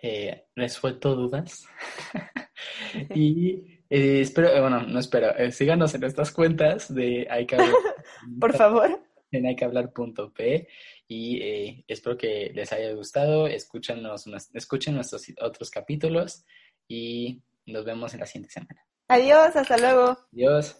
eh, resuelto dudas. y eh, espero, eh, bueno, no espero, síganos en nuestras cuentas de hay que hablar, Por favor. en hayquehablar.p y eh, espero que les haya gustado. Escúchenos, nues- escuchen nuestros otros capítulos y nos vemos en la siguiente semana. Adiós, hasta luego. Adiós.